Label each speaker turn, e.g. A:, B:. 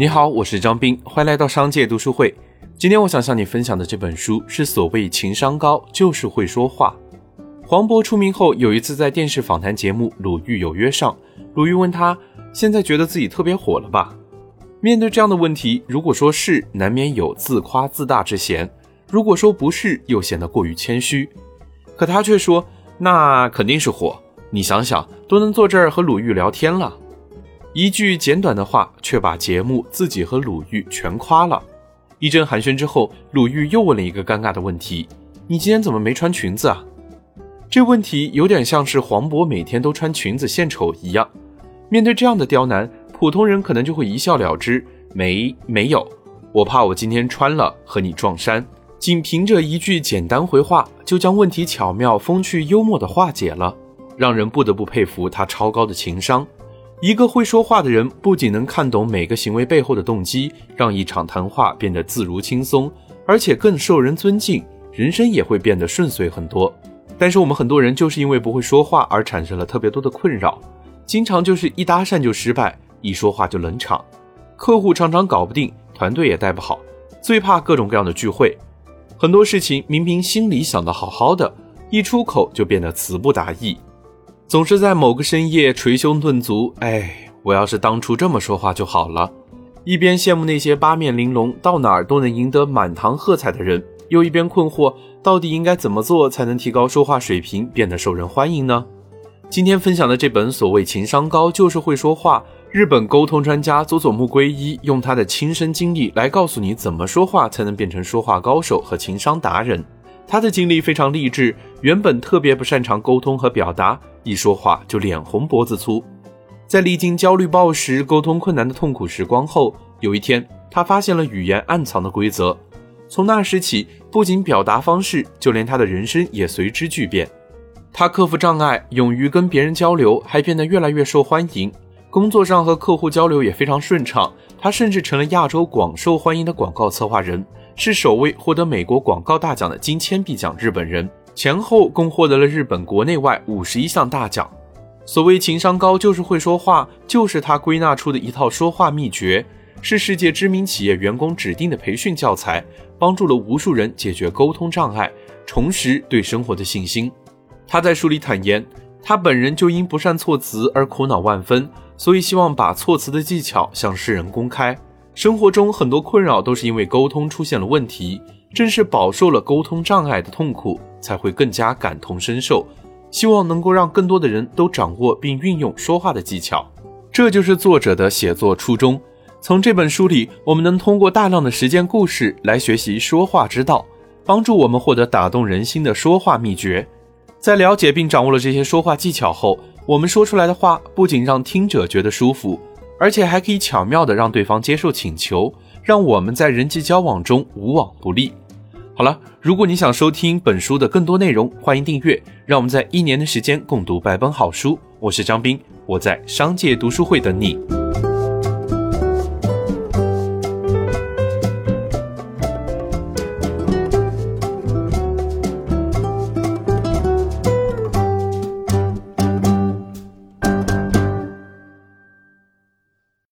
A: 你好，我是张斌，欢迎来到商界读书会。今天我想向你分享的这本书是所谓情商高就是会说话。黄渤出名后，有一次在电视访谈节目《鲁豫有约》上，鲁豫问他：“现在觉得自己特别火了吧？”面对这样的问题，如果说是，难免有自夸自大之嫌；如果说不是，又显得过于谦虚。可他却说：“那肯定是火，你想想，都能坐这儿和鲁豫聊天了。”一句简短的话，却把节目、自己和鲁豫全夸了。一阵寒暄之后，鲁豫又问了一个尴尬的问题：“你今天怎么没穿裙子啊？”这问题有点像是黄渤每天都穿裙子献丑一样。面对这样的刁难，普通人可能就会一笑了之：“没，没有，我怕我今天穿了和你撞衫。”仅凭着一句简单回话，就将问题巧妙、风趣、幽默地化解了，让人不得不佩服他超高的情商。一个会说话的人，不仅能看懂每个行为背后的动机，让一场谈话变得自如轻松，而且更受人尊敬，人生也会变得顺遂很多。但是我们很多人就是因为不会说话而产生了特别多的困扰，经常就是一搭讪就失败，一说话就冷场，客户常常搞不定，团队也带不好，最怕各种各样的聚会，很多事情明明心里想的好好的，一出口就变得词不达意。总是在某个深夜捶胸顿足，哎，我要是当初这么说话就好了。一边羡慕那些八面玲珑、到哪儿都能赢得满堂喝彩的人，又一边困惑，到底应该怎么做才能提高说话水平，变得受人欢迎呢？今天分享的这本所谓情商高就是会说话，日本沟通专家佐佐木圭一用他的亲身经历来告诉你怎么说话才能变成说话高手和情商达人。他的经历非常励志，原本特别不擅长沟通和表达。一说话就脸红脖子粗，在历经焦虑暴食、沟通困难的痛苦时光后，有一天他发现了语言暗藏的规则。从那时起，不仅表达方式，就连他的人生也随之巨变。他克服障碍，勇于跟别人交流，还变得越来越受欢迎。工作上和客户交流也非常顺畅。他甚至成了亚洲广受欢迎的广告策划人，是首位获得美国广告大奖的金铅笔奖日本人。前后共获得了日本国内外五十一项大奖。所谓情商高就是会说话，就是他归纳出的一套说话秘诀，是世界知名企业员工指定的培训教材，帮助了无数人解决沟通障碍，重拾对生活的信心。他在书里坦言，他本人就因不善措辞而苦恼万分，所以希望把措辞的技巧向世人公开。生活中很多困扰都是因为沟通出现了问题。正是饱受了沟通障碍的痛苦，才会更加感同身受。希望能够让更多的人都掌握并运用说话的技巧，这就是作者的写作初衷。从这本书里，我们能通过大量的实践故事来学习说话之道，帮助我们获得打动人心的说话秘诀。在了解并掌握了这些说话技巧后，我们说出来的话不仅让听者觉得舒服，而且还可以巧妙的让对方接受请求。让我们在人际交往中无往不利。好了，如果你想收听本书的更多内容，欢迎订阅。让我们在一年的时间共读百本好书。我是张斌，我在商界读书会等你。